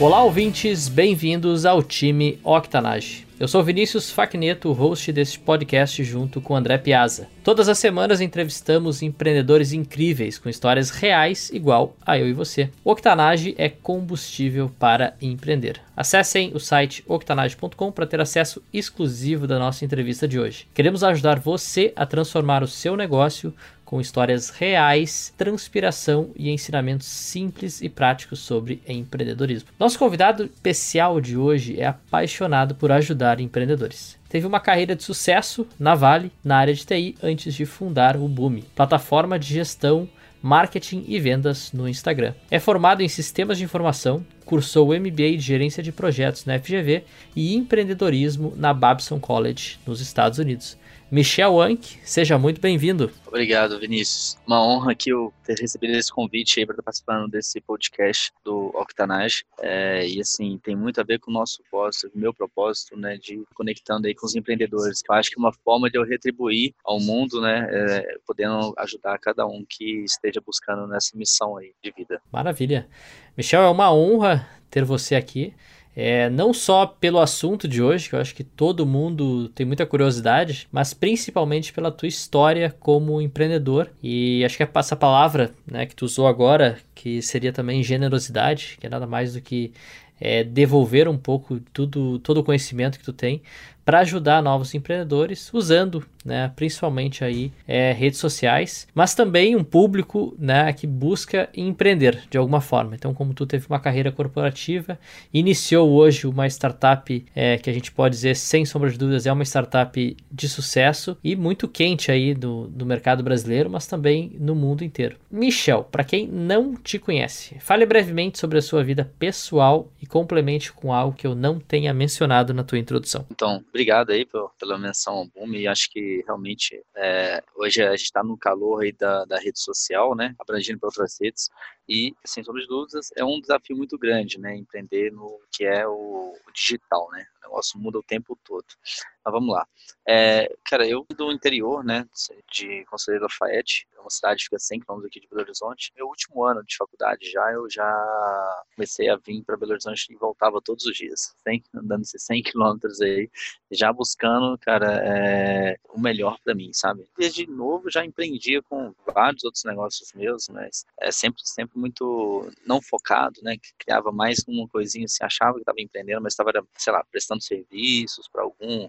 Olá, ouvintes, bem-vindos ao time Octanage. Eu sou Vinícius Facneto, host deste podcast junto com André Piazza. Todas as semanas entrevistamos empreendedores incríveis com histórias reais igual a eu e você. Octanage é combustível para empreender. Acessem o site octanage.com para ter acesso exclusivo da nossa entrevista de hoje. Queremos ajudar você a transformar o seu negócio com histórias reais, transpiração e ensinamentos simples e práticos sobre empreendedorismo. Nosso convidado especial de hoje é apaixonado por ajudar empreendedores. Teve uma carreira de sucesso na Vale, na área de TI, antes de fundar o Boom, plataforma de gestão marketing e vendas no Instagram. É formado em sistemas de informação, cursou o MBA de gerência de projetos na FGV e empreendedorismo na Babson College, nos Estados Unidos. Michel Anck, seja muito bem-vindo. Obrigado, Vinícius. Uma honra aqui eu ter recebido esse convite aí para estar participando desse podcast do Octanage. É, e assim, tem muito a ver com o nosso propósito, o meu propósito, né, de conectando aí com os empreendedores. Eu acho que é uma forma de eu retribuir ao mundo, né, é, podendo ajudar cada um que esteja buscando nessa missão aí de vida. Maravilha. Michel, é uma honra ter você aqui. É, não só pelo assunto de hoje, que eu acho que todo mundo tem muita curiosidade, mas principalmente pela tua história como empreendedor. E acho que essa palavra né, que tu usou agora, que seria também generosidade, que é nada mais do que é, devolver um pouco tudo, todo o conhecimento que tu tem para ajudar novos empreendedores, usando né, principalmente aí é, redes sociais, mas também um público né, que busca empreender de alguma forma. Então, como tu teve uma carreira corporativa, iniciou hoje uma startup é, que a gente pode dizer, sem sombra de dúvidas, é uma startup de sucesso e muito quente aí do, do mercado brasileiro, mas também no mundo inteiro. Michel, para quem não te conhece, fale brevemente sobre a sua vida pessoal e complemente com algo que eu não tenha mencionado na tua introdução. Então, obrigado aí pela menção ao Boom e acho que realmente é, hoje a gente está no calor aí da, da rede social, né, abrangindo para outras redes e, sem sombra de dúvidas, é um desafio muito grande, né, empreender no que é o digital, né, o negócio muda o tempo todo. Mas vamos lá. É, cara, eu do interior, né, de Conselheiro Lafayette, é uma cidade que fica 100 km aqui de Belo Horizonte. Meu último ano de faculdade já, eu já comecei a vir para Belo Horizonte e voltava todos os dias, 100, andando esses 100 km aí, já buscando, cara, é, o melhor para mim, sabe? Desde novo já empreendia com vários outros negócios meus, mas é sempre, sempre muito não focado, né, que criava mais uma coisinha, se assim, achava que estava empreendendo, mas estava, sei lá, prestando serviços para algum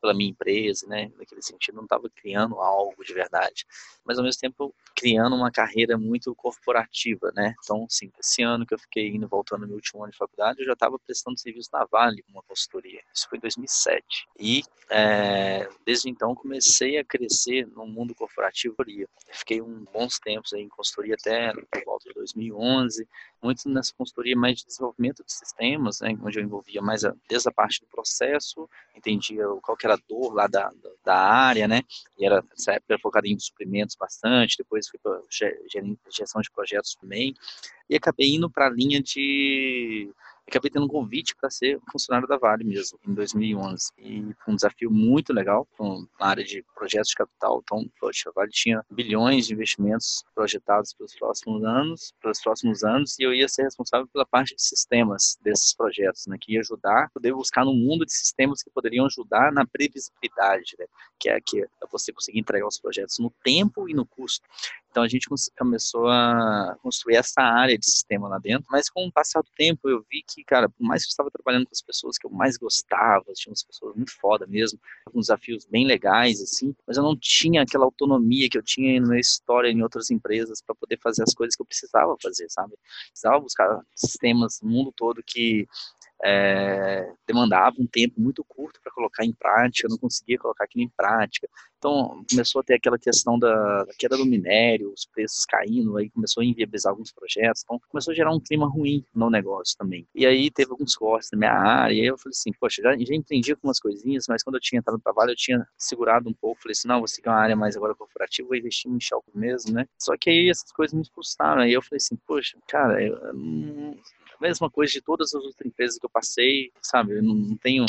pela minha empresa, né? Naquele sentido, não estava criando algo de verdade, mas ao mesmo tempo criando uma carreira muito corporativa, né? Então, assim, esse ano que eu fiquei indo voltando no meu último ano de faculdade, eu já estava prestando serviço na Vale, uma consultoria. Isso foi em 2007. E é, desde então comecei a crescer no mundo corporativo. Fiquei um bons tempos aí em consultoria até por volta de 2011, muito nessa consultoria mais de desenvolvimento de sistemas, né, onde eu envolvia mais a, desde a parte do processo, entendia qual que era a dor lá da, da área, né, e era nessa época focado em suprimentos bastante, depois fui para gestão de projetos também, e acabei indo para a linha de acabei tendo um convite para ser funcionário da Vale mesmo, em 2011. E foi um desafio muito legal na área de projetos de capital. Então, poxa, a Vale tinha bilhões de investimentos projetados para os próximos anos, para os próximos anos, e eu ia ser responsável pela parte de sistemas desses projetos, né, que ia ajudar, poder buscar no mundo de sistemas que poderiam ajudar na previsibilidade, né, que é que é você conseguir entregar os projetos no tempo e no custo. Então a gente começou a construir essa área de sistema lá dentro, mas com o passar do tempo eu vi que, cara, por mais que eu estava trabalhando com as pessoas que eu mais gostava, tinha umas pessoas muito foda mesmo, com desafios bem legais, assim, mas eu não tinha aquela autonomia que eu tinha na minha história em outras empresas para poder fazer as coisas que eu precisava fazer, sabe? Precisava buscar sistemas no mundo todo que é, demandava um tempo muito curto para colocar em prática, eu não conseguia colocar aquilo em prática. Então, começou a ter aquela questão da, da, queda do minério, os preços caindo, aí começou a inviabilizar alguns projetos, então começou a gerar um clima ruim no negócio também. E aí teve alguns cortes na minha área, e aí eu falei assim, poxa, já, já entendi algumas coisinhas, mas quando eu tinha entrado no trabalho, eu tinha segurado um pouco, falei assim, não, vou seguir uma área mais agora corporativa, vou investir em Shell mesmo, né? Só que aí essas coisas me frustraram, aí eu falei assim, poxa, cara, eu, Mesma coisa de todas as outras empresas que eu passei, sabe? Eu não tenho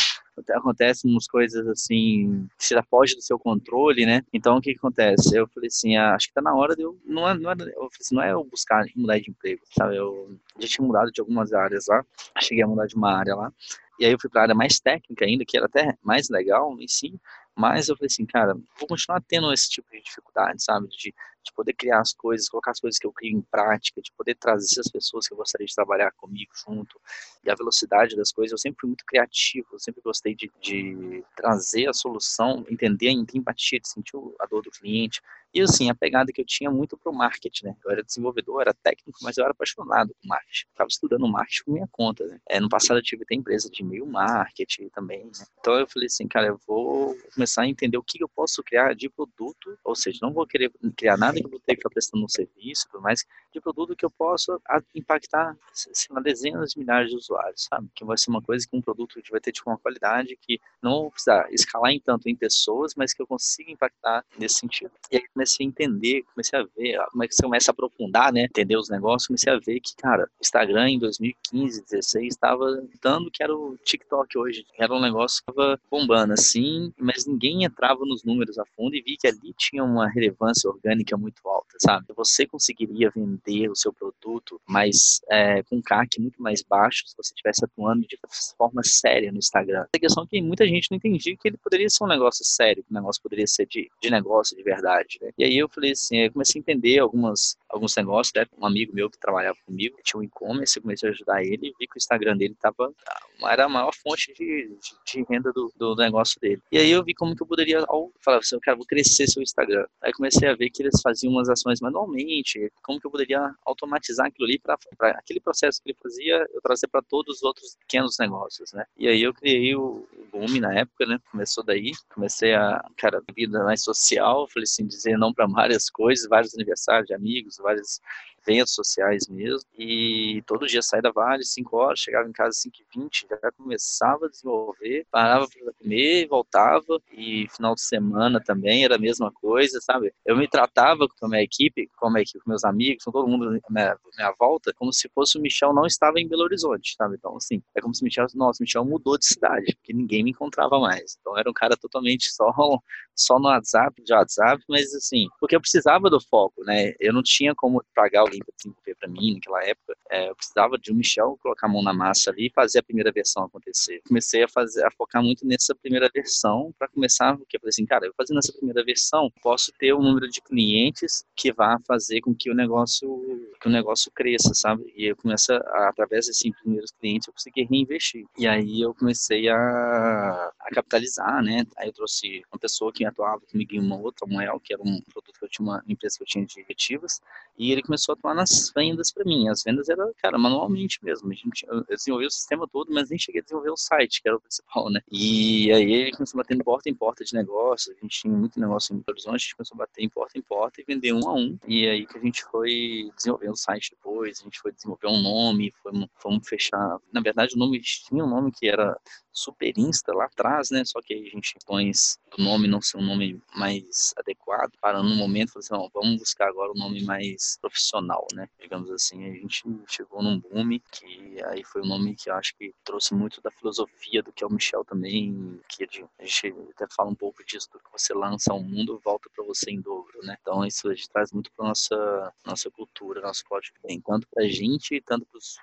acontecem umas coisas assim que se foge do seu controle, né? Então o que, que acontece? Eu falei assim, ah, acho que tá na hora de eu não é, não é, eu falei assim, não é eu buscar mudar de emprego, sabe? Eu já tinha mudado de algumas áreas lá, cheguei a mudar de uma área lá. E aí eu fui para a área mais técnica ainda, que era até mais legal em si, mas eu falei assim, cara, vou continuar tendo esse tipo de dificuldade, sabe? De, de poder criar as coisas, colocar as coisas que eu crio em prática, de poder trazer as pessoas que eu gostaria de trabalhar comigo junto. E a velocidade das coisas, eu sempre fui muito criativo, eu sempre gostei de, de trazer a solução, entender, ter empatia, de sentir a dor do cliente. E assim, a pegada que eu tinha muito para o marketing, né? Eu era desenvolvedor, era técnico, mas eu era apaixonado por marketing. Estava estudando marketing por minha conta, né? É, no passado eu tive até empresa de e-mail marketing também, né? Então eu falei assim, cara, eu vou começar a entender o que eu posso criar de produto, ou seja, não vou querer criar nada que eu vou ter que ficar prestando um serviço, mas de produto que eu possa impactar, sei lá, dezenas de milhares de usuários, sabe? Que vai ser uma coisa que um produto que vai ter tipo uma qualidade que não vou precisar escalar em tanto em pessoas, mas que eu consiga impactar nesse sentido. E aí a entender, comecei a ver, como é que você começa a aprofundar, né? Entender os negócios, comecei a ver que, cara, Instagram em 2015, 16 estava dando que era o TikTok hoje. Era um negócio que estava bombando assim, mas ninguém entrava nos números a fundo e vi que ali tinha uma relevância orgânica muito alta, sabe? Você conseguiria vender o seu produto, mas é, com CAC muito mais baixo se você estivesse atuando de forma séria no Instagram. A questão é que muita gente não entendia que ele poderia ser um negócio sério, que o negócio poderia ser de, de negócio de verdade, né? E aí eu falei assim, eu comecei a entender algumas, alguns negócios, né? Um amigo meu que trabalhava comigo, tinha um e-commerce, eu comecei a ajudar ele vi que o Instagram dele tava, era a maior fonte de, de, de renda do, do, negócio dele. E aí eu vi como que eu poderia, ao, falar assim, quero, vou crescer seu Instagram. Aí comecei a ver que eles faziam umas ações manualmente, como que eu poderia automatizar aquilo ali para aquele processo que ele fazia, eu trazer para todos os outros pequenos negócios, né? E aí eu criei o, o Boom na época, né? Começou daí, comecei a, cara, vida mais social, falei assim, dizer não para várias coisas, vários aniversários de amigos, vários eventos sociais mesmo. E todo dia saía da Vale, 5 horas, chegava em casa às 5 e 20 já começava a desenvolver, parava para comer, voltava. E final de semana também era a mesma coisa, sabe? Eu me tratava com a minha equipe, com a minha equipe, com meus amigos, com todo mundo à minha, minha volta, como se fosse o Michel não estava em Belo Horizonte, sabe? Então, assim, é como se o Michel, nossa, o Michel mudou de cidade, porque ninguém me encontrava mais. Então, era um cara totalmente só, só no WhatsApp, de WhatsApp, mas assim, porque eu precisava do foco, né? Eu não tinha como pagar alguém desenvolver para mim naquela época. É, eu precisava de um Michel colocar a mão na massa ali e fazer a primeira versão acontecer. Comecei a fazer, a focar muito nessa primeira versão para começar, porque eu falei assim, cara, eu fazendo essa primeira versão, posso ter um número de clientes que vá fazer com que o negócio, que o negócio cresça, sabe? E eu começo a, através desses primeiros clientes, eu consegui reinvestir. E aí eu comecei a, a capitalizar, né? Aí eu trouxe uma pessoa que atuava comigo em uma outra, Moel, que era um produto que eu tinha, uma empresa que eu tinha de retivas, e ele começou a nas vendas para mim. As vendas era, cara, manualmente mesmo. A gente, eu desenvolvi o sistema todo, mas nem cheguei a desenvolver o site, que era o principal, né? E aí começou batendo porta em porta de negócio. A gente tinha muito negócio em Horizonte, a gente começou a bater em porta em porta e vender um a um. E aí que a gente foi desenvolver o site depois, a gente foi desenvolver um nome, fomos, fomos fechar. Na verdade, o nome tinha um nome que era Super Insta lá atrás, né? Só que a gente põe o nome não ser um nome mais adequado, parando no momento, falou assim, vamos buscar agora um nome mais profissional, né? Digamos assim, a gente chegou num boom que aí foi um nome que eu acho que trouxe muito da filosofia do que é o Michel também, que a gente até fala um pouco disso, do que você lança ao mundo, volta para você em dobro, né? Então isso a gente traz muito para nossa nossa cultura, nosso código bem, tanto para a gente, tanto para os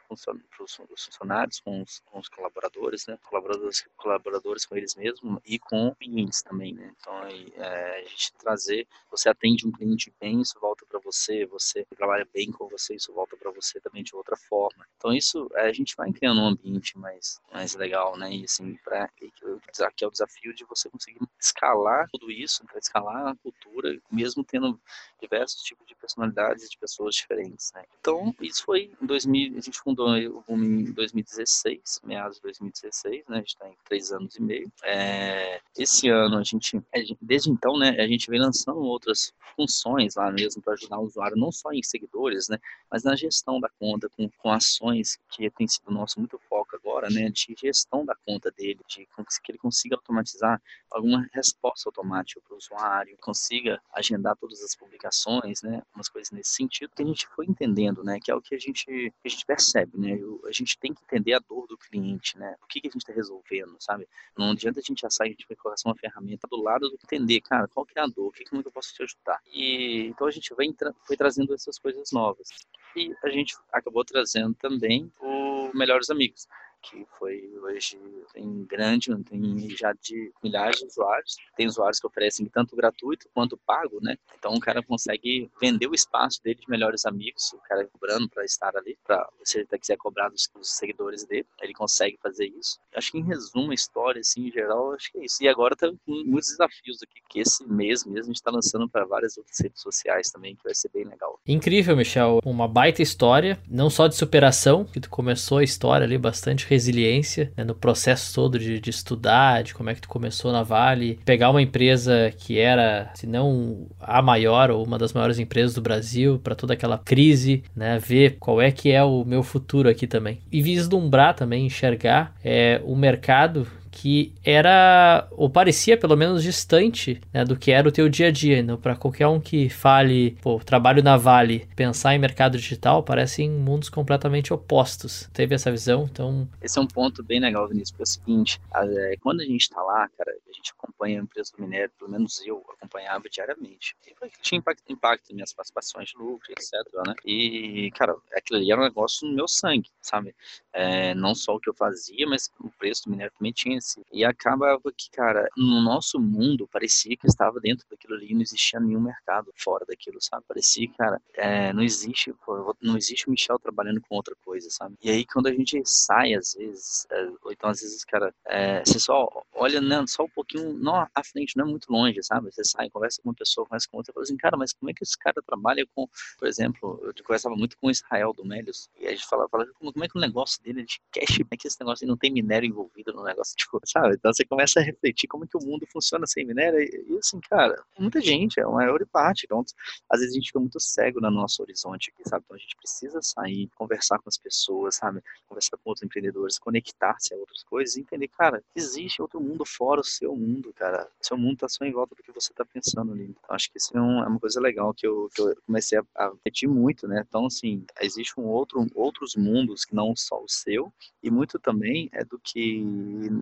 funcionários, com os, com os colaboradores, né? Colaboradores colaboradores, colaboradores com eles mesmos e com clientes também, né? Então, é, a gente trazer, você atende um cliente bem, isso volta para você, você trabalha bem com você, isso volta para você também de outra forma. Então, isso, é, a gente vai criando um ambiente mais, mais legal, né? E assim, para que é o desafio de você conseguir escalar tudo isso, escalar a cultura, mesmo tendo diversos tipos de personalidades de pessoas diferentes, né? Então, isso foi em 2000, a gente fundou o Boom em 2016, meados de 2016, né? A gente está em três anos e meio. É, esse ano a gente, desde então, né, a gente vem lançando outras funções lá mesmo para ajudar o usuário, não só em seguidores, né, mas na gestão da conta, com, com ações que tem sido nosso muito foco agora né, de gestão da conta dele, de que ele consiga automatizar alguma resposta automática para o usuário, consiga agendar todas as publicações, né, umas coisas nesse sentido que a gente foi entendendo, né, que é o que a gente, que a gente percebe, né, a gente tem que entender a dor do cliente, né, o que, que a gente está resolvendo, sabe? Não adianta a gente já sair, a gente vai colocar uma ferramenta do lado do entender, cara, qual que é a dor, o que, como é que eu posso te ajudar? E então a gente vai foi trazendo essas coisas novas. E a gente acabou trazendo também o Melhores Amigos, que foi hoje tem grande, tem já de milhares de usuários. Tem usuários que oferecem tanto gratuito quanto pago, né? Então o cara consegue vender o espaço dele de melhores amigos, o cara cobrando para estar ali, para se ele quiser cobrar dos, dos, seguidores dele, ele consegue fazer isso. Acho que em resumo a história, assim, em geral, acho que é isso. E agora tá com muitos desafios aqui, que esse mês mesmo a gente está lançando para várias outras redes sociais também, que vai ser bem legal. Incrível, Michel. Uma baita história, não só de superação, que tu começou a história ali bastante resiliência né, no processo todo de, de, estudar, de como é que tu começou na Vale, pegar uma empresa que era, se não a maior ou uma das maiores empresas do Brasil, para toda aquela crise, né, ver qual é que é o meu futuro aqui também. E vislumbrar também, enxergar é, o mercado que era, ou parecia pelo menos distante né, do que era o teu dia a dia. Então, para qualquer um que fale, pô, trabalho na Vale, pensar em mercado digital, parecem mundos completamente opostos. Teve essa visão, então... Esse é um ponto bem legal, Vinícius, porque é o seguinte, é, quando a gente está lá, cara, a gente acompanha a empresa do minério, pelo menos eu acompanhava diariamente. E tinha impacto, impacto nas minhas participações de lucro, etc, né? E, cara, aquilo ali era um negócio no meu sangue, sabe? É, não só o que eu fazia, mas o preço do minério também tinha e acaba que, cara, no nosso mundo parecia que estava dentro daquilo ali, não existia nenhum mercado fora daquilo, sabe? Parecia, cara, é, não existe, pô, não existe o Michel trabalhando com outra coisa, sabe? E aí quando a gente sai, às vezes, é, ou então às vezes, cara, é, você só olha né, só um pouquinho, não à frente, não é muito longe, sabe? Você sai, conversa com uma pessoa, conversa com outra, e fala assim, cara, mas como é que esse cara trabalha com, por exemplo, eu conversava muito com o Israel do Melios, e a gente falava, falava como, é que o negócio dele é de como que esse negócio não tem minério envolvido no negócio, tipo, sabe? Então você começa a refletir como que o mundo funciona sem minério e, assim, cara, muita gente, é uma maior parte. Então, às vezes a gente fica muito cego no nosso horizonte aqui, sabe? Então a gente precisa sair, conversar com as pessoas, sabe? Conversar com outros empreendedores, conectar-se a outras coisas e entender, cara, existe outro mundo fora o seu mundo, cara. O seu mundo tá só em volta do que você tá pensando ali. Então acho que isso é, é uma coisa legal que eu, que eu comecei a, a refletir muito, né? Então, assim, existe um outro, outros mundos que não só o seu e muito também é do que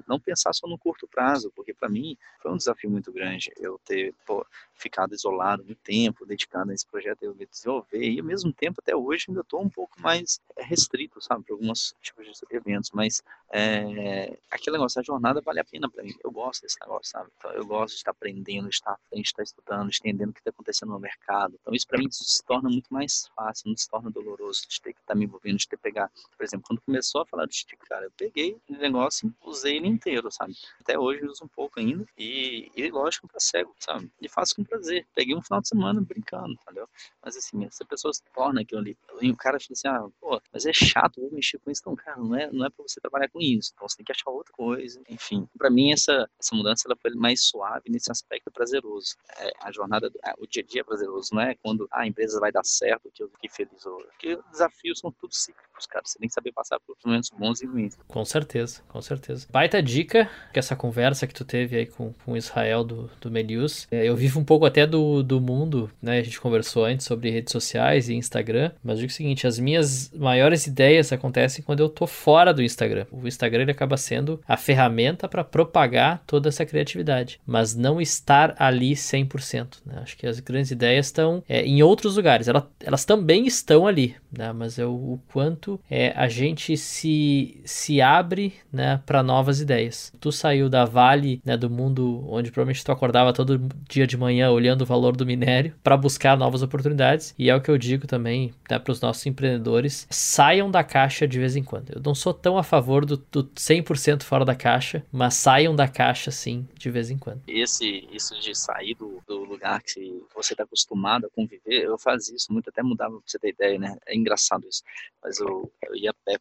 não pensar só no curto prazo, porque para mim foi um desafio muito grande eu ter pô, ficado isolado muito tempo, dedicado a esse projeto, eu desenvolver, e ao mesmo tempo, até hoje, ainda estou um pouco mais é, restrito, sabe, para alguns tipos de eventos, mas é, aquele negócio, a jornada vale a pena para mim, eu gosto desse negócio, sabe, então, eu gosto de estar aprendendo, de estar à frente, de estar estudando, entendendo o que está acontecendo no mercado, então isso para mim se torna muito mais fácil, não se torna doloroso de ter que estar tá me envolvendo, de ter que pegar, por exemplo, quando começou a falar do stick, cara, eu peguei o negócio usei ele inteiro, sabe, até hoje uso um pouco ainda, e, e lógico, para cego, sabe, e faço com prazer. Peguei um final de semana brincando, entendeu? Mas assim, se a pessoa se torna aquilo ali, e o cara fala assim, ah, pô, mas é chato, vou mexer com isso. Então, cara, não é, não é pra você trabalhar com isso. Então você tem que achar outra coisa. Enfim, para mim essa, essa mudança ela foi mais suave nesse aspecto prazeroso. É, a jornada, o dia a dia é prazeroso, não é quando ah, a empresa vai dar certo que eu fiquei feliz hoje. Porque os desafios são tudo cíclicos, cara. Você tem que saber passar por momentos bons e ruins. Com certeza, com certeza. Baita dica que essa conversa que tu teve aí com, com Israel do, do Melius. É, eu vivo um pouco até do, do mundo, né? A gente conversou antes sobre redes sociais e Instagram, mas digo o seguinte, as minhas maiores ideias acontecem quando eu tô fora do Instagram. O Instagram ele acaba sendo a ferramenta para propagar toda essa criatividade, mas não estar ali 100%. Né? Acho que as grandes ideias estão é, em outros lugares, elas, elas também estão ali, né? mas é o, o quanto é, a gente se, se abre né, para novas ideias. Tu saiu da Vale, né, do mundo onde provavelmente tu acordava todo dia de manhã olhando o valor do minério para buscar novas oportunidades. E é o que eu digo também né, para os nossos empreendedores: saiam da caixa de vez em quando. Eu não sou tão a favor do, do 100% fora da caixa, mas saiam da caixa sim de vez em quando. Esse, isso de sair do, do lugar que você está acostumado a conviver, eu fazia isso muito, até mudava pra você ter ideia, né? É engraçado isso. Mas eu, eu ia a pé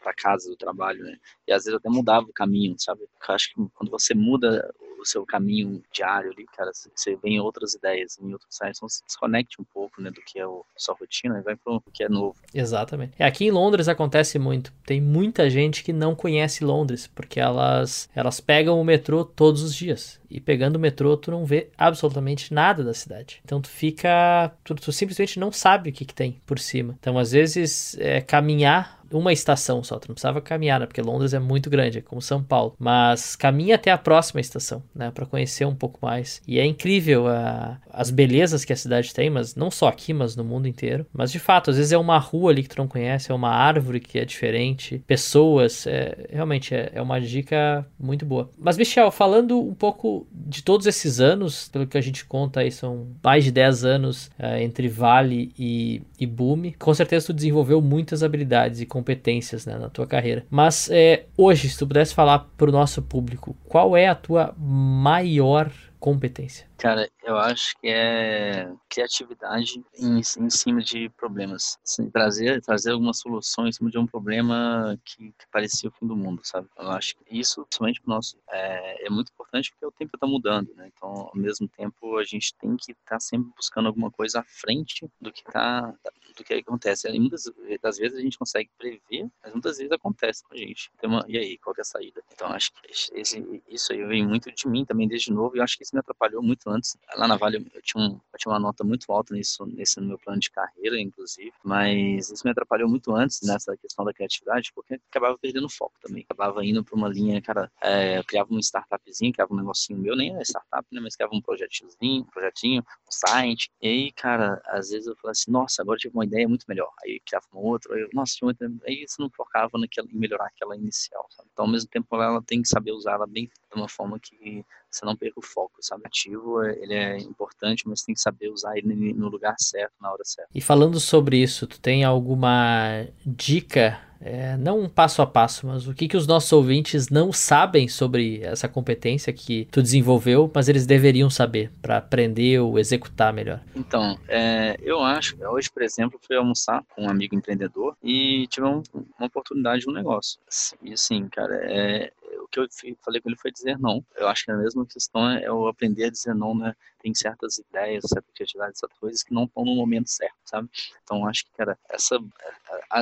para casa do trabalho, né? E às vezes eu até mudava o caminho, sabe? Acho que quando você muda o seu caminho diário ali, cara, você vem outras ideias em outros sites, então se desconecte um pouco, né, do que é a sua rotina e vai para o que é novo. Exatamente. É, aqui em Londres acontece muito. Tem muita gente que não conhece Londres, porque elas, elas pegam o metrô todos os dias. E pegando o metrô, tu não vê absolutamente nada da cidade. Então tu fica. Tu, tu simplesmente não sabe o que, que tem por cima. Então, às vezes, é, caminhar uma estação só, tu não precisava caminhar, né? Porque Londres é muito grande, é como São Paulo. Mas caminha até a próxima estação, né? Para conhecer um pouco mais. E é incrível a, as belezas que a cidade tem, mas não só aqui, mas no mundo inteiro. Mas de fato, às vezes é uma rua ali que tu não conhece, é uma árvore que é diferente, pessoas, é, realmente é, é uma dica muito boa. Mas, Michel, falando um pouco de todos esses anos, pelo que a gente conta aí, são mais de 10 anos é, entre Vale e, e Boom, com certeza tu desenvolveu muitas habilidades e competências né, na tua carreira. Mas é, hoje, se tu pudesse falar para o nosso público, qual é a tua maior competência? Cara, eu acho que é criatividade em, em cima de problemas. Assim, trazer, trazer alguma solução em cima de um problema que, que, parecia o fim do mundo, sabe? Eu acho que isso, principalmente para nós, é, é, muito importante porque o tempo está mudando, né? Então, ao mesmo tempo, a gente tem que estar tá sempre buscando alguma coisa à frente do que tá, do que acontece. E muitas das vezes a gente consegue prever, mas muitas vezes acontece com a gente. Então, e aí, qual é a saída? Então, acho que esse, isso aí vem muito de mim também desde novo e eu acho que isso me atrapalhou muito antes. Lá na Vale eu tinha, um, eu tinha uma nota muito alta nisso, nesse meu plano de carreira, inclusive, mas isso me atrapalhou muito antes nessa questão da criatividade, porque acabava perdendo foco também. Acabava indo para uma linha, cara, é, eu criava uma startupzinha, criava um negocinho meu, nem era startup, né, mas criava um projetinho, um projetinho, um site, e aí, cara, às vezes eu falava assim, nossa, agora tive uma ideia muito melhor. Aí criava uma outra, eu, nossa, tinha outra, aí você não focava naquela, em melhorar aquela inicial, sabe? Então, ao mesmo tempo, ela tem que saber usar ela bem de uma forma que você não perca o foco, sabe? Ativo, ele é importante, mas tem que saber usar ele no lugar certo, na hora certa. E falando sobre isso, tu tem alguma dica é, não um passo a passo, mas o que, que os nossos ouvintes não sabem sobre essa competência que tu desenvolveu, mas eles deveriam saber para aprender ou executar melhor? Então, é, eu acho, hoje, por exemplo, fui almoçar com um amigo empreendedor e tive um, uma oportunidade de um negócio. E assim, cara, é, o que eu falei com ele foi dizer não. Eu acho que a mesma questão é o aprender a dizer não, né? Tem certas ideias, certas criatividades, certas coisas que não estão no momento certo, sabe? Então, acho que, cara, essa,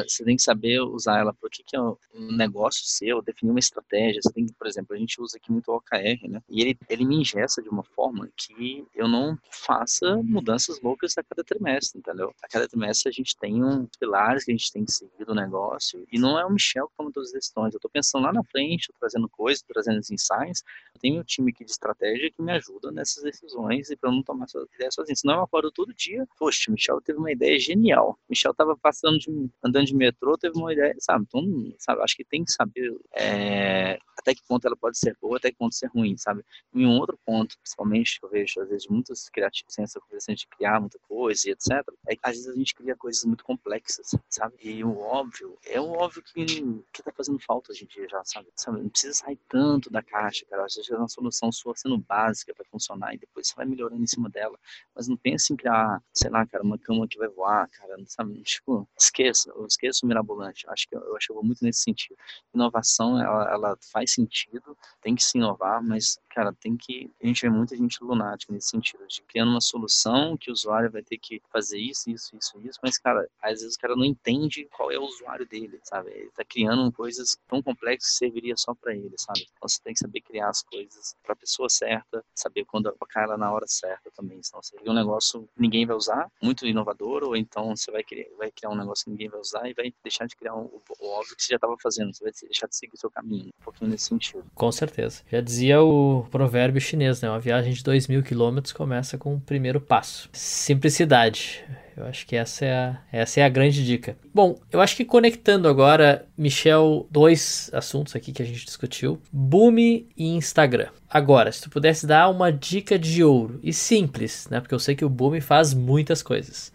você tem que saber usar ela para o que, que é um negócio seu, definir uma estratégia. Você tem que, por exemplo, a gente usa aqui muito o OKR, né? E ele, ele me ingessa de uma forma que eu não faça mudanças loucas a cada trimestre, entendeu? A cada trimestre a gente tem um pilares que a gente tem que seguir do negócio e não é o Michel que toma todas as decisões. Eu estou pensando lá na frente, trazendo coisas, trazendo os insights. Eu tenho um time aqui de estratégia que me ajuda nessas decisões e para não tomar suas ideias sozinho. Senão eu acordo todo dia, poxa, Michel teve uma ideia genial. Michel estava passando de, andando de metrô, teve uma ideia, sabe? Então, sabe, acho que tem que saber é, até que ponto ela pode ser boa, até que ponto ser ruim, sabe? Em um outro ponto, principalmente, que eu vejo às vezes muitos criativos sem essa coisa de criar muita coisa e etc. É que às vezes a gente cria coisas muito complexas, sabe? E o óbvio, é o óbvio que, que tá fazendo falta hoje em dia já, sabe? sabe? Não precisa sai tanto da caixa, cara. Às vezes é uma solução sua sendo básica para funcionar e depois você vai melhorando em cima dela. Mas não pense em criar, sei lá, cara, uma cama que vai voar, cara, sabe? Tipo, esqueça, eu esqueço o mirabolante. Acho que eu acho que eu vou muito nesse sentido. Inovação, ela, ela faz sentido, tem que se inovar, mas cara, tem que. A gente vê muita gente lunática nesse sentido, de criando uma solução que o usuário vai ter que fazer isso, isso, isso, isso, mas, cara, às vezes o cara não entende qual é o usuário dele, sabe? Ele tá criando coisas tão complexas que serviria só para ele, sabe? Então você tem que saber criar as coisas para a pessoa certa, saber quando aplicar ela na hora certa também, senão você cria um negócio que ninguém vai usar, muito inovador, ou então você vai criar, vai criar um negócio que ninguém vai usar e vai deixar de criar o óbvio que você já estava fazendo, você vai deixar de seguir o seu caminho, um pouquinho nesse sentido. Com certeza. Já dizia o provérbio chinês, né? Uma viagem de 2 mil quilômetros começa com o primeiro passo. Simplicidade. Eu acho que essa é, a, essa é a grande dica. Bom, eu acho que conectando agora, Michel, dois assuntos aqui que a gente discutiu: Boom e Instagram. Agora, se tu pudesse dar uma dica de ouro e simples, né? Porque eu sei que o Boom faz muitas coisas.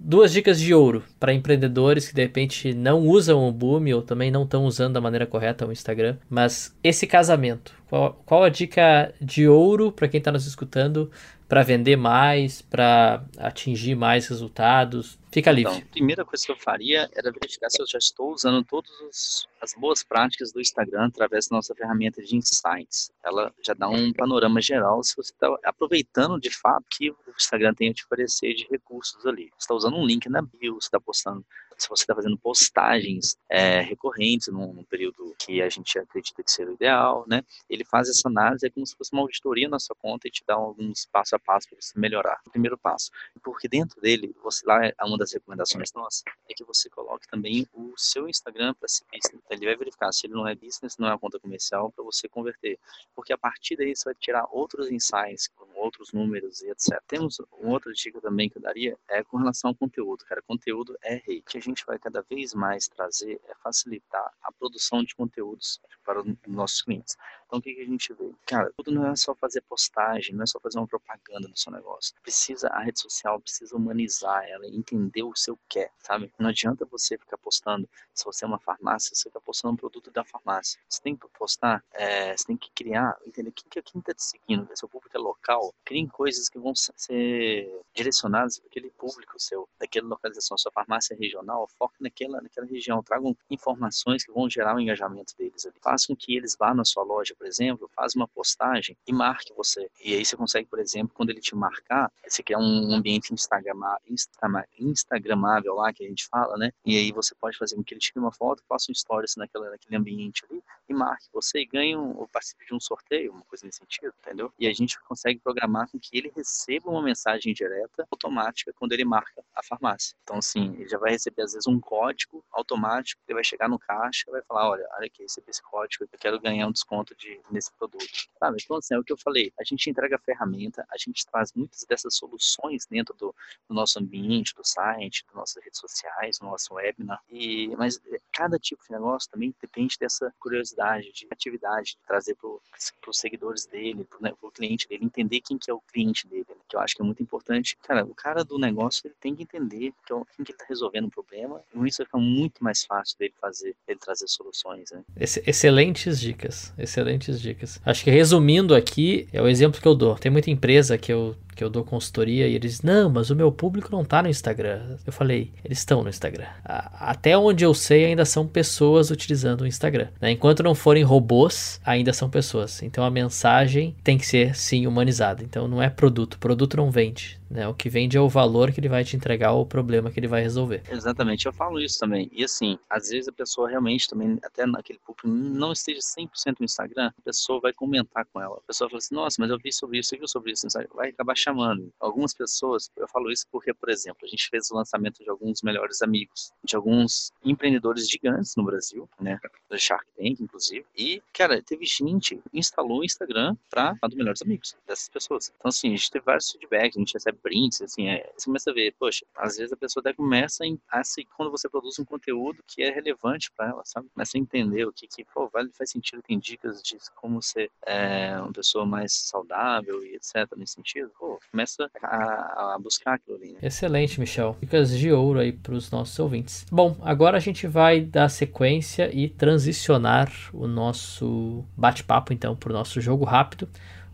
Duas dicas de ouro para empreendedores que de repente não usam o Boom ou também não estão usando da maneira correta o Instagram. Mas esse casamento, qual, qual a dica de ouro para quem está nos escutando para vender mais, para atingir mais resultados? Fica livre. Então, a primeira coisa que eu faria era verificar se eu já estou usando todas as boas práticas do Instagram através da nossa ferramenta de insights. Ela já dá um panorama geral se você está aproveitando de fato que o Instagram tem a te oferecer de recursos ali. Você está usando um link na bio, você está postando se você está fazendo postagens é, recorrentes num, num, período que a gente acredita que seja o ideal, né? Ele faz essa análise, é como se fosse uma auditoria na sua conta e te dá alguns passo a passo para você melhorar. O primeiro passo, porque dentro dele, você lá, é uma das recomendações nossas é que você coloque também o seu Instagram para ser business. Ele vai verificar se ele não é business, não é uma conta comercial para você converter, porque a partir daí você vai tirar outros insights, outros números e etc. Temos uma outra dica também que eu daria é com relação ao conteúdo, cara. Conteúdo é rei. Gente vai cada vez mais trazer é facilitar a produção de conteúdos para os nossos clientes. Então, o que, que a gente vê? Cara, tudo não é só fazer postagem, não é só fazer uma propaganda do seu negócio. Precisa, a rede social precisa humanizar ela, entender o seu quer, sabe? Não adianta você ficar postando, se você é uma farmácia, você fica postando um produto da farmácia. Você tem que postar, é, você tem que criar, entender quem que quem está te seguindo, se o público é local, criem coisas que vão ser direcionadas para aquele público seu, daquela localização. Sua farmácia é regional, foque naquela, naquela região, tragam informações que vão gerar o engajamento deles ali. Façam que eles vá na sua loja, por exemplo, faz uma postagem e marque você. E aí você consegue, por exemplo, quando ele te marcar, você criar um ambiente instagramável lá, que a gente fala, né? E aí você pode fazer com que ele tire uma foto, faça um stories naquela, naquele ambiente ali e marque você e ganhe um, ou participe de um sorteio, uma coisa nesse sentido, entendeu? E a gente consegue programar com que ele receba uma mensagem direta automática quando ele marca a farmácia. Então, assim, ele já vai receber às vezes um código automático, ele vai chegar no caixa e vai falar, olha, olha aqui, recebi esse código, eu quero ganhar um desconto de nesse produto. Sabe? Então, assim, é o que eu falei. A gente entrega a ferramenta, a gente traz muitas dessas soluções dentro do, do nosso ambiente, do site, das nossas redes sociais, do nosso webinar. E, mas cada tipo de negócio também depende dessa curiosidade, de atividade, de trazer para os seguidores dele, para né, o cliente dele, entender quem que é o cliente dele, né, que eu acho que é muito importante. Cara, o cara do negócio ele tem que entender que, é quem que ele está resolvendo o problema, com isso vai ficar muito mais fácil dele fazer, ele trazer soluções. Né? Excelentes dicas, excelentes dicas. Acho que resumindo aqui, é o exemplo que eu dou. Tem muita empresa que eu que eu dou consultoria e eles, não, mas o meu público não tá no Instagram. Eu falei, eles estão no Instagram. Até onde eu sei, ainda são pessoas utilizando o Instagram. Né? Enquanto não forem robôs, ainda são pessoas. Então a mensagem tem que ser, sim, humanizada. Então não é produto. Produto não vende. Né? O que vende é o valor que ele vai te entregar ou o problema que ele vai resolver. Exatamente, eu falo isso também. E assim, às vezes a pessoa realmente também, até naquele público, não esteja 100% no Instagram, a pessoa vai comentar com ela. A pessoa fala assim, nossa, mas eu vi sobre isso, eu vi sobre isso. Vai acabar chamando. Algumas pessoas, eu falo isso porque, por exemplo, a gente fez o lançamento de alguns melhores amigos, de alguns empreendedores gigantes no Brasil, né? Do Shark Tank, inclusive. E, cara, teve gente que instalou o Instagram para do melhores amigos dessas pessoas. Então, assim, a gente teve vários feedbacks, a gente recebe prints, assim, é, você começa a ver, poxa, às vezes a pessoa até começa a seguir quando você produz um conteúdo que é relevante para ela, sabe? Começa a entender o que, que pô, vale, faz sentido, tem dicas de como ser é, uma pessoa mais saudável e etc. nesse sentido. Pô, começa a, a buscar aquilo ali. Né? Excelente, Michel. Dicas de ouro aí para os nossos ouvintes. Bom, agora a gente vai dar sequência e transicionar o nosso bate-papo, então, para o nosso jogo rápido,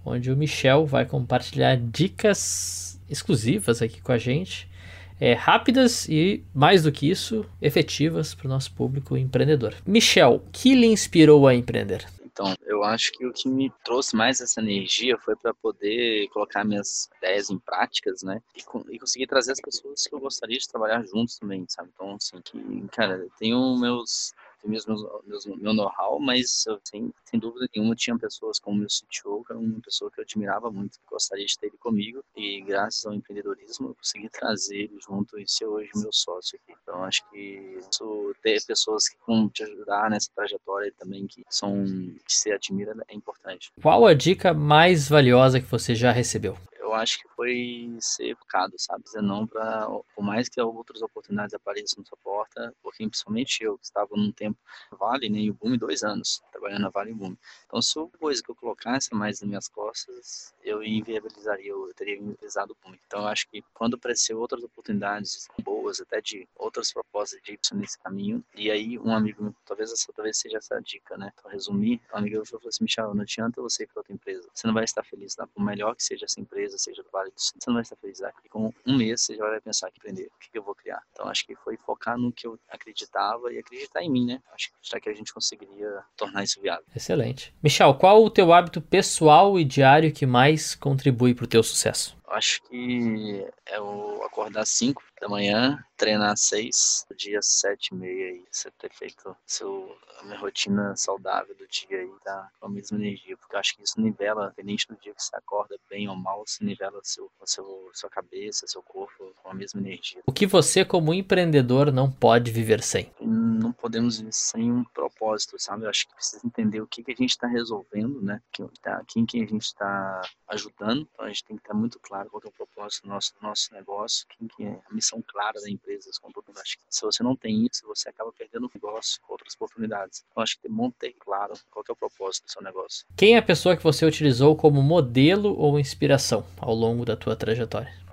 onde o Michel vai compartilhar dicas exclusivas aqui com a gente. É, rápidas e, mais do que isso, efetivas para o nosso público empreendedor. Michel, que lhe inspirou a empreender? Então, eu acho que o que me trouxe mais essa energia foi para poder colocar minhas ideias em práticas, né? E, e, conseguir trazer as pessoas que eu gostaria de trabalhar juntos também, sabe? Então, assim, que, cara, tenho meus mesmo meus, meu know-how, mas eu, sem, sem dúvida nenhuma tinha pessoas como o meu CTO, que era uma pessoa que eu admirava muito, que gostaria de ter ele comigo, e graças ao empreendedorismo eu consegui trazer ele junto e ser hoje meu sócio aqui. Então acho que isso, ter pessoas que vão te ajudar nessa trajetória também, que são que você admira, é importante. Qual a dica mais valiosa que você já recebeu? Eu acho que foi ser educado, sabe? Dizer não para, por mais que outras oportunidades apareçam na sua porta, porque principalmente eu, que estava num tempo vale, nem né, o boom dois anos, trabalhando na Vale Boom. Então, se uma coisa que eu colocasse mais nas minhas costas, eu inviabilizaria, eu teria inviabilizado muito. Então, eu acho que quando aparecer outras oportunidades boas, até de outras propostas de ir nesse caminho, e aí um amigo, talvez essa talvez seja essa dica, né? Então, resumir, um amigo meu falou assim, Michel, não adianta você ir para outra empresa. Você não vai estar feliz, tá? Por melhor que seja essa empresa, seja do Vale do Sul, você não vai estar feliz. E com um mês, você já vai pensar que aprender, o que eu vou criar. Então, acho que foi focar no que eu acreditava e acreditar em mim, né? Acho que já que a gente conseguiria tornar isso viável. Excelente. Michel, qual o teu hábito pessoal e diário que mais contribui para o teu sucesso? Acho que é o acordar às 5 da manhã, treinar às 6, dia 7 e meia aí, você ter feito seu, a minha rotina saudável do dia aí, tá com a mesma energia, porque eu acho que isso nivela, independente do dia que você acorda bem ou mal, se nivela seu, seu, sua cabeça, seu corpo com a mesma energia. O que você, como empreendedor, não pode viver sem? Não podemos viver sem um propósito, sabe? Eu acho que precisa entender o que, que a gente está resolvendo, né? Quem, tá, quem que a gente está ajudando, então a gente tem que estar muito claro qual é o propósito do nosso, do nosso negócio, quem que é a missão clara da empresa. Acho que se você não tem isso, você acaba perdendo o negócio, outras oportunidades. Então acho que tem que ter claro qual é o propósito do seu negócio. Quem é a pessoa que você utilizou como modelo ou inspiração ao longo da tua trajetória?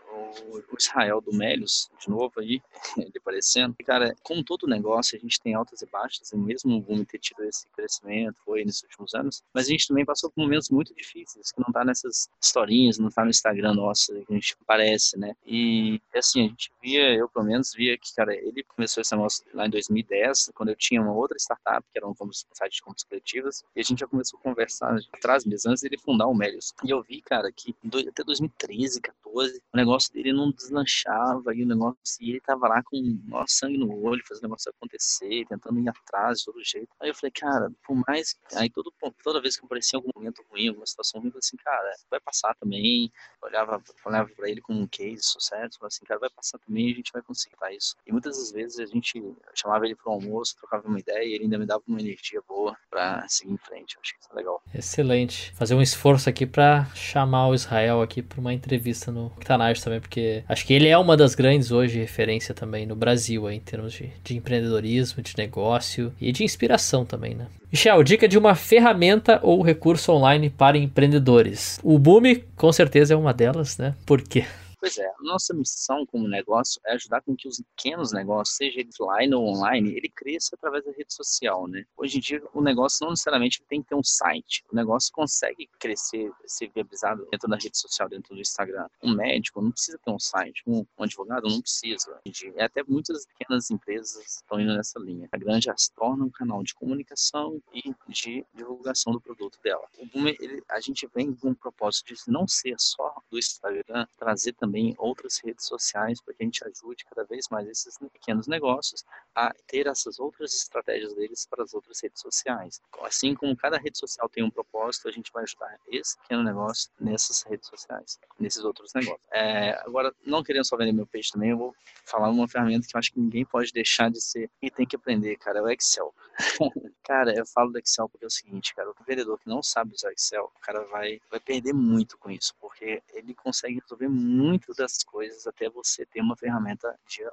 O Israel do Melios, de novo aí, ele aparecendo. Cara, como todo negócio, a gente tem altas e baixas, e mesmo o Boom ter tido esse crescimento, foi nesses últimos anos, mas a gente também passou por momentos muito difíceis, que não tá nessas historinhas, não tá no Instagram nosso, que a gente aparece, né? E, assim, a gente via, eu pelo menos via que, cara, ele começou esse negócio lá em 2010, quando eu tinha uma outra startup, que era um site de compras coletivas, e a gente já começou a conversar atrás mesmo, antes dele fundar o Melios. E eu vi, cara, que até 2013, 14, o negócio dele não deslanchava e o negócio, e ele tava lá com o sangue no olho, fazendo o negócio acontecer, tentando ir atrás de todo jeito. Aí eu falei, cara, por mais. Aí todo, toda vez que aparecia algum momento ruim, alguma situação ruim, eu falei assim, cara, vai passar também. Eu olhava, olhava pra ele como um case sucesso, falei assim, cara, vai passar também a gente vai conseguir tá isso. E muitas das vezes a gente chamava ele pro almoço, trocava uma ideia e ele ainda me dava uma energia boa pra seguir em frente. Eu acho que isso é legal. Excelente. Fazer um esforço aqui pra chamar o Israel aqui pra uma entrevista no Octanage também, porque acho que ele é uma das grandes hoje referência também no Brasil, aí, em termos de, de empreendedorismo, de negócio e de inspiração também, né? Michel, dica de uma ferramenta ou recurso online para empreendedores. O Boom, com certeza, é uma delas, né? Por quê? Pois é, nossa missão como negócio é ajudar com que os pequenos negócios, seja ele offline ou online, ele cresça através da rede social, né? Hoje em dia, o negócio não necessariamente tem que ter um site. O negócio consegue crescer, ser viabilizado dentro da rede social, dentro do Instagram. Um médico não precisa ter um site, um, um advogado não precisa. E até muitas pequenas empresas estão indo nessa linha. A grande já se torna um canal de comunicação e de divulgação do produto dela. O Boom, ele, a gente vem com o propósito de não ser só do Instagram, trazer também também outras redes sociais para que a gente ajude cada vez mais esses pequenos negócios a ter essas outras estratégias deles para as outras redes sociais. Assim como cada rede social tem um propósito, a gente vai ajudar esse pequeno negócio nessas redes sociais, nesses outros negócios. É, agora, não querendo só vender meu peixe também, eu vou falar uma ferramenta que eu acho que ninguém pode deixar de ser e tem que aprender, cara, é o Excel. cara, eu falo do Excel porque é o seguinte, cara, o vendedor que não sabe usar Excel, o cara vai, vai perder muito com isso, porque ele consegue resolver muito muito das coisas até você ter uma ferramenta de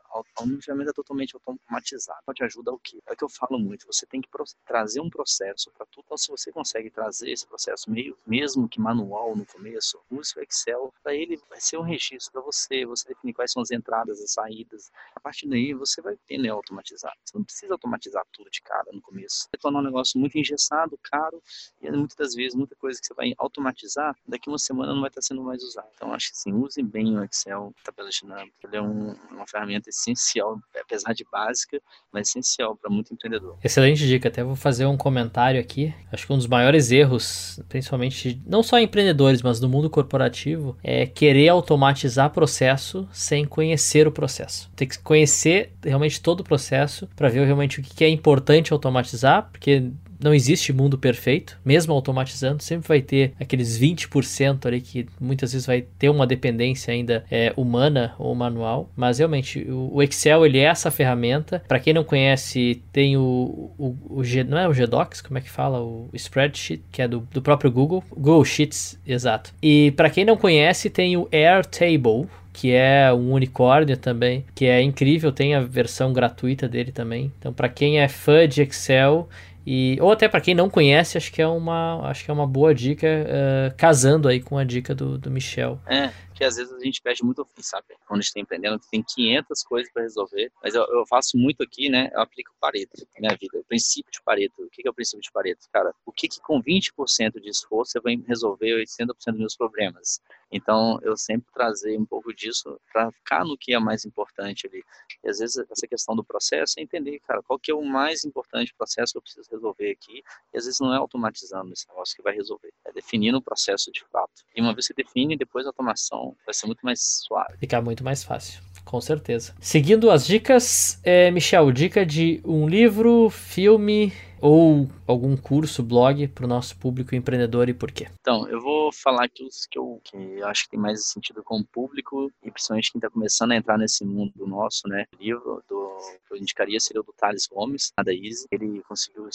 uma ferramenta totalmente automatizada. Te ajuda o quê? É o que eu falo muito. Você tem que trazer um processo para tudo. Então, se você consegue trazer esse processo meio, mesmo que manual no começo, use o Excel. Para ele vai ser um registro para você. Você definir quais são as entradas, as saídas. A partir daí você vai ter né, automatizado. Você não precisa automatizar tudo de cara no começo. Vai tornar um negócio muito engessado, caro e muitas das vezes muita coisa que você vai automatizar daqui uma semana não vai estar sendo mais usada. Então acho que sim, use bem o Excel, tabela dinâmica, ele é um, uma ferramenta essencial, apesar de básica, mas essencial para muito empreendedor. Excelente dica, até vou fazer um comentário aqui. Acho que um dos maiores erros, principalmente não só empreendedores, mas do mundo corporativo, é querer automatizar processo sem conhecer o processo. Tem que conhecer realmente todo o processo para ver realmente o que é importante automatizar, porque não existe mundo perfeito, mesmo automatizando, sempre vai ter aqueles 20% ali que muitas vezes vai ter uma dependência ainda é, humana ou manual, mas realmente o, Excel ele é essa ferramenta. Para quem não conhece, tem o, o, o, G, não é o GDocs, como é que fala? O Spreadsheet, que é do, do próprio Google, Google Sheets, exato. E para quem não conhece, tem o Airtable, que é um unicórnio também, que é incrível, tem a versão gratuita dele também. Então, para quem é fã de Excel, E, ou até para quem não conhece, acho que é uma, acho que é uma boa dica, uh, casando aí com a dica do, do Michel. É, que às vezes a gente perde muito fim, sabe? Quando a gente está empreendendo, tem 500 coisas para resolver, mas eu, eu, faço muito aqui, né? Eu aplico o Pareto na minha vida, o princípio de Pareto. O que é o princípio de Pareto? Cara, o que, que com 20% de esforço você vai resolver 80% dos meus problemas? Então, eu sempre trazer um pouco disso para ficar no que é mais importante ali. E às vezes essa questão do processo é entender, cara, qual que é o mais importante processo que eu preciso resolver aqui. E às vezes não é automatizando esse negócio que vai resolver, é definindo o processo de fato. E uma vez que define, depois a automação vai ser muito mais suave. Ficar muito mais fácil. Com certeza. Seguindo as dicas, é, Michel, dica de um livro, filme, ou algum curso, blog para o nosso público empreendedor e por quê? Então, eu vou falar aqui os que eu, que acho que tem mais sentido com o público e principalmente quem está começando a entrar nesse mundo nosso, né? O livro do, que eu indicaria seria o do Thales Gomes, da Easy. Ele conseguiu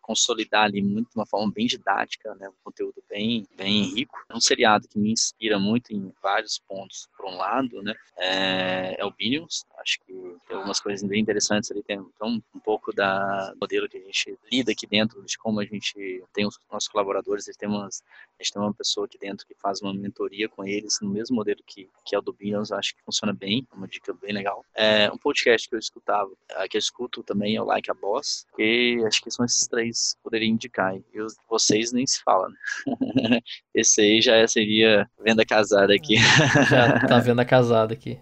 consolidar ali muito de uma forma bem didática, né? Um conteúdo bem, bem rico. É um seriado que me inspira muito em vários pontos. Por um lado, né? É, é o Billions. Acho que tem algumas coisas bem interessantes ali. Tem então, um pouco da modelo que a gente lida aqui dentro, de como a gente tem os nossos colaboradores, eles têm umas, a gente tem uma pessoa aqui dentro que faz uma mentoria com eles, no mesmo modelo que, que é o do Billions, acho que funciona bem, uma dica bem legal. É, um podcast que eu escutava, que eu escuto também é o Like a Boss, e acho que são esses três que poderia indicar, e os, vocês nem se falam, né? Esse aí já seria venda casada aqui. Já tá venda casada aqui.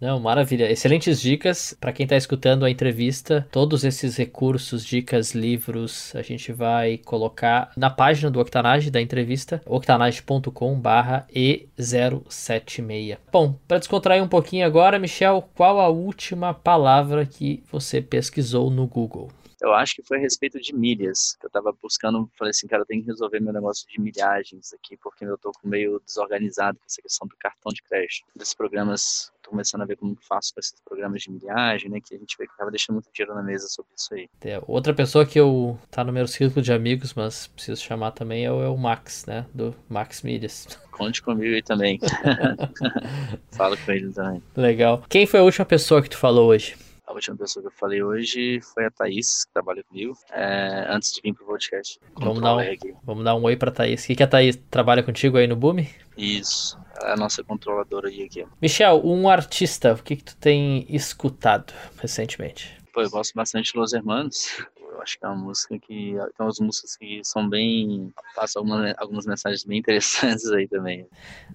Não, maravilha. Excelentes dicas. Para quem está escutando a entrevista, todos esses recursos, dicas, livros, a gente vai colocar na página do Octanage da entrevista, octanage.com/e076. Bom, para descontrair um pouquinho agora, Michel, qual a última palavra que você pesquisou no Google? eu acho que foi a respeito de milhas. Eu tava buscando, falei assim, cara, eu tenho que resolver meu negócio de milhagens aqui, porque eu tô meio desorganizado com essa questão do cartão de crédito. Desses programas, começando a ver como faço com esses programas de milhagem, né, que a gente vê que tava deixando muito dinheiro na mesa sobre isso aí. É, outra pessoa que eu tá no meu círculo de amigos, mas preciso chamar também é o, é o Max, né, do Max Milhas. Conte comigo aí também. Falo com ele também. Legal. Quem foi a última pessoa que tu falou hoje? A última pessoa que eu falei hoje foi a Thaís, que trabalha comigo, é, antes de vir pro podcast. Vamos dar, um, vamos dar um oi pra Thaís. O que, que a Thaís trabalha contigo aí no Boom? Isso, a nossa controladora aí aqui. Michel, um artista, o que, que tu tem escutado recentemente? Pô, eu gosto bastante de Los Hermanos. Eu acho que é uma música que. Tem umas músicas que são bem. passam algumas, algumas mensagens bem interessantes aí também.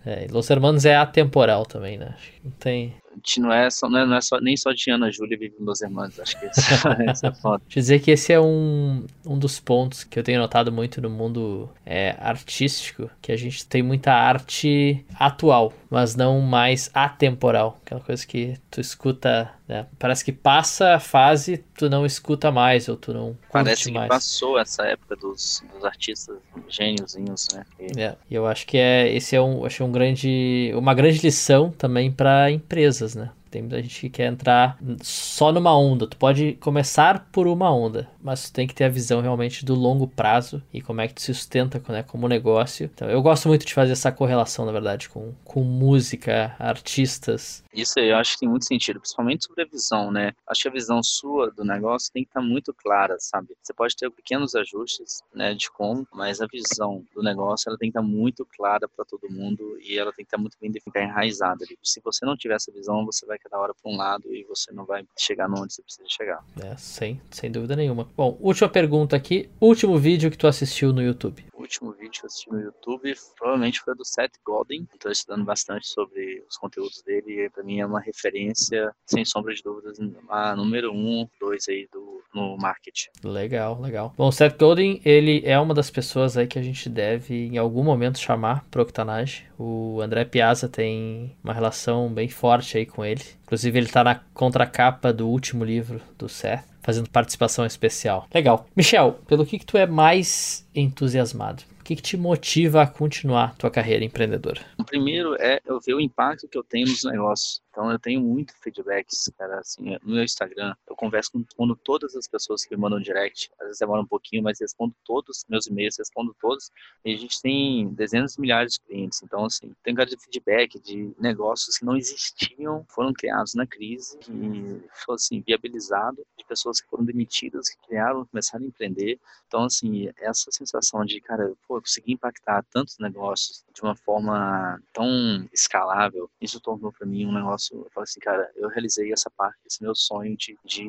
É, Los Hermanos é atemporal também, né? Acho que não tem não é, só, não é, não é só, nem só Diana Júlia vive nos irmãos, acho que esse, esse é foda. Deixa eu dizer que esse é um, um dos pontos que eu tenho notado muito no mundo é, artístico, que a gente tem muita arte atual, mas não mais atemporal. Aquela coisa que tu escuta, né? Parece que passa a fase, tu não escuta mais, ou tu não Parece que mais. passou essa época dos, dos artistas gêniozinhos, né? E... É, e eu acho que é, esse é um, acho um grande, uma grande lição também para empresas né? Tem muita gente que quer entrar só numa onda. Tu pode começar por uma onda, mas tu tem que ter a visão realmente do longo prazo e como é que tu se sustenta né, como negócio. Então, eu gosto muito de fazer essa correlação, na verdade, com, com música, artistas. Isso eu acho que tem muito sentido, principalmente sobre a visão, né? Acho que a visão sua do negócio tem que estar muito clara, sabe? Você pode ter pequenos ajustes, né, de como, mas a visão do negócio ela tem que estar muito clara para todo mundo e ela tem que estar muito bem definida, enraizada ali. Se você não tiver essa visão, você vai cada hora para um lado e você não vai chegar onde você precisa chegar. É, sem, sem dúvida nenhuma. Bom, última pergunta aqui. Último vídeo que tu assistiu no YouTube? O último vídeo que eu assisti no YouTube provavelmente foi do Seth Godin. Estou estudando bastante sobre os conteúdos dele e para mim é uma referência, sem sombra de dúvidas, a número um, dois aí do, no marketing. Legal, legal. Bom, o Seth Godin, ele é uma das pessoas aí que a gente deve em algum momento chamar pro Octanage. O André Piazza tem uma relação bem forte aí com ele. Inclusive, ele está na contracapa do último livro do Seth, fazendo participação especial. Legal. Michel, pelo que, que tu é mais entusiasmado? O que, que te motiva a continuar tua carreira empreendedora? O primeiro é eu ver o impacto que eu tenho nos negócios Então eu tenho muito feedbacks, cara, assim, no meu Instagram. Eu converso com, todas as pessoas que me mandam direct. Às vezes demora um pouquinho, mas respondo todos os meus e-mails, respondo todos. E a gente tem dezenas de milhares de clientes. Então, assim, tem um de feedback de negócios que não existiam, foram criados na crise, que foi, assim, viabilizado, de pessoas que foram demitidas, que criaram, começaram a empreender. Então, assim, essa sensação de, cara, pô, eu consegui impactar tantos negócios de uma forma tão escalável, isso tornou para mim um negócio, eu falo assim, cara, eu realizei essa parte, esse meu sonho de, de,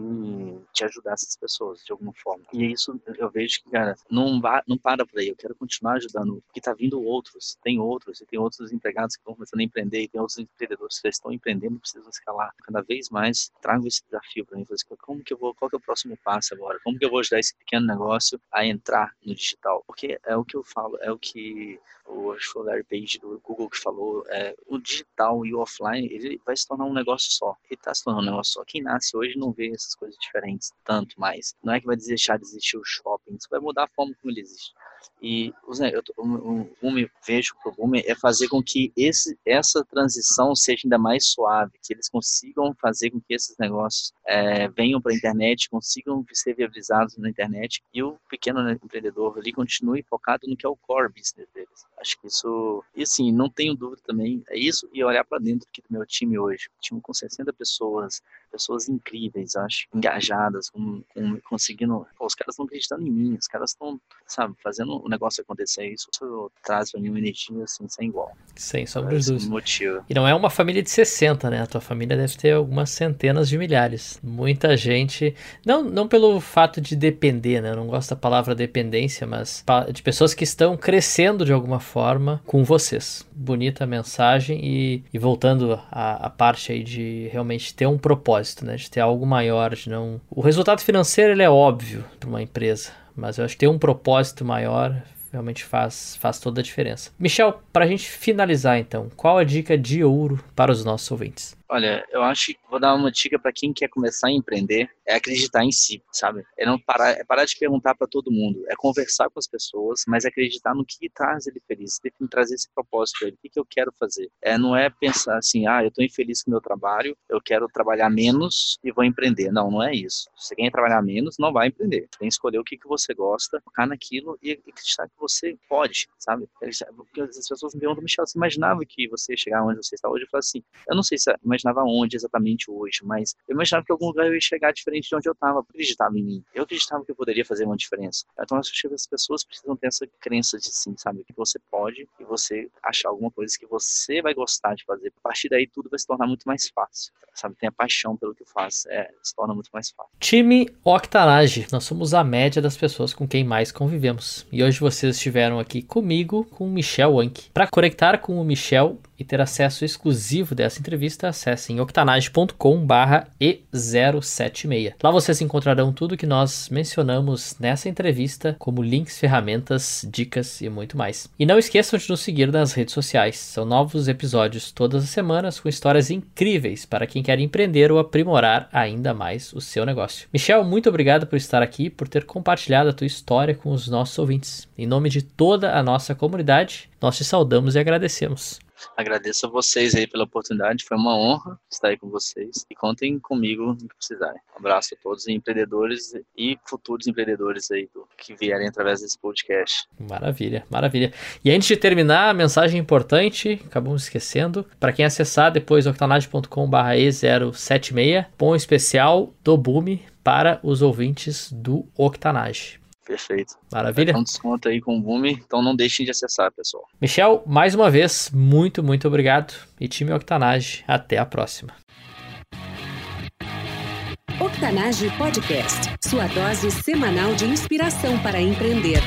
de ajudar essas pessoas de alguma forma. E isso eu vejo que, cara, não, não para por aí, eu quero continuar ajudando, porque tá vindo outros, tem outros, e tem outros empregados que estão começando a empreender, e tem outros empreendedores que já estão empreendendo precisam escalar. Cada vez mais trago esse desafio para mim, assim, como que eu vou, qual que é o próximo passo agora? Como que eu vou ajudar esse pequeno negócio a entrar no digital? Porque é o que eu falo, é o que o, que o Larry Page do Google que falou, é, o digital e o offline, ele vai se tornar um negócio só. Ele está se tornando um negócio só. Quem nasce hoje não vê essas coisas diferentes tanto mais. Não é que vai deixar de existir o shopping, isso vai mudar a forma como ele existe. E o, o me vejo que o boom é fazer com que esse, essa transição seja ainda mais suave, que eles consigam fazer com que esses negócios é, venham para a internet, consigam ser viabilizados na internet e o pequeno empreendedor ali continue focado no que é o core business deles. Acho que isso, e assim, não tenho dúvida também, é isso e olhar para dentro aqui do meu time hoje. Time com 60 pessoas, pessoas incríveis, acho, engajadas, com, com, conseguindo. Pô, os caras estão acreditando em mim, os caras estão, sabe, fazendo o negócio acontecer. Isso traz para mim uma energia assim, sem igual. Sem sombra de dúvida. Motivo. E não é uma família de 60, né? A tua família deve ter algumas centenas de milhares. Muita gente. Não, não pelo fato de depender, né? Eu não gosto da palavra dependência, mas de pessoas que estão crescendo de alguma forma com vocês. Bonita mensagem e, e voltando à, à parte aí de realmente ter um propósito, né? De ter algo maior, de não. O resultado financeiro ele é óbvio para uma empresa, mas eu acho que ter um propósito maior realmente faz, faz toda a diferença. Michel, para a gente finalizar então, qual a dica de ouro para os nossos ouvintes? Olha, eu acho que vou dar uma dica para quem quer começar a empreender, é acreditar em si, sabe? É não parar, é parar de perguntar para todo mundo, é conversar com as pessoas, mas acreditar no que traz ele feliz, trazer esse propósito para ele, o que, que eu quero fazer. É, não é pensar assim, ah, eu estou infeliz com o meu trabalho, eu quero trabalhar menos e vou empreender. Não, não é isso. Se quer trabalhar menos, não vai empreender. Tem que escolher o que, que você gosta, focar naquilo e acreditar que você pode, sabe? Porque as pessoas me perguntam, Michel, você imaginava que você ia chegar onde você está hoje? Eu falo assim, eu não sei se imaginava onde exatamente hoje, mas eu imaginava que algum lugar eu ia chegar diferente de onde eu estava, porque acreditava em mim. Eu acreditava que eu poderia fazer uma diferença. Então, eu acho que as pessoas precisam ter essa crença de sim, sabe? Que você pode e você achar alguma coisa que você vai gostar de fazer. A partir daí, tudo vai se tornar muito mais fácil, sabe? Tem a paixão pelo que faz, é, se torna muito mais fácil. Time Octanage, nós somos a média das pessoas com quem mais convivemos. E hoje vocês estiveram aqui comigo, com o Michel Anke. Para conectar com o Michel, e ter acesso exclusivo dessa entrevista, acessem octanage.com/e076. Lá vocês encontrarão tudo que nós mencionamos nessa entrevista, como links, ferramentas, dicas e muito mais. E não esqueçam de nos seguir nas redes sociais. São novos episódios todas as semanas com histórias incríveis para quem quer empreender ou aprimorar ainda mais o seu negócio. Michel, muito obrigado por estar aqui, por ter compartilhado a tua história com os nossos ouvintes. Em nome de toda a nossa comunidade, nós te saudamos e agradecemos. Agradeço a vocês aí pela oportunidade, foi uma honra estar aí com vocês e contem comigo no que precisarem. Um abraço a todos os empreendedores e futuros empreendedores aí que vierem através desse podcast. Maravilha, maravilha. E antes de terminar, mensagem importante, acabamos esquecendo, para quem acessar depois octanage.com/e076, põe especial do Boom para os ouvintes do Octanage. Perfeito. Maravilha. Um desconto aí com o Boom, então não deixem de acessar, pessoal. Michel, mais uma vez, muito, muito obrigado. E time Octanage, até a próxima. Octanage Podcast, sua dose semanal de inspiração para empreender.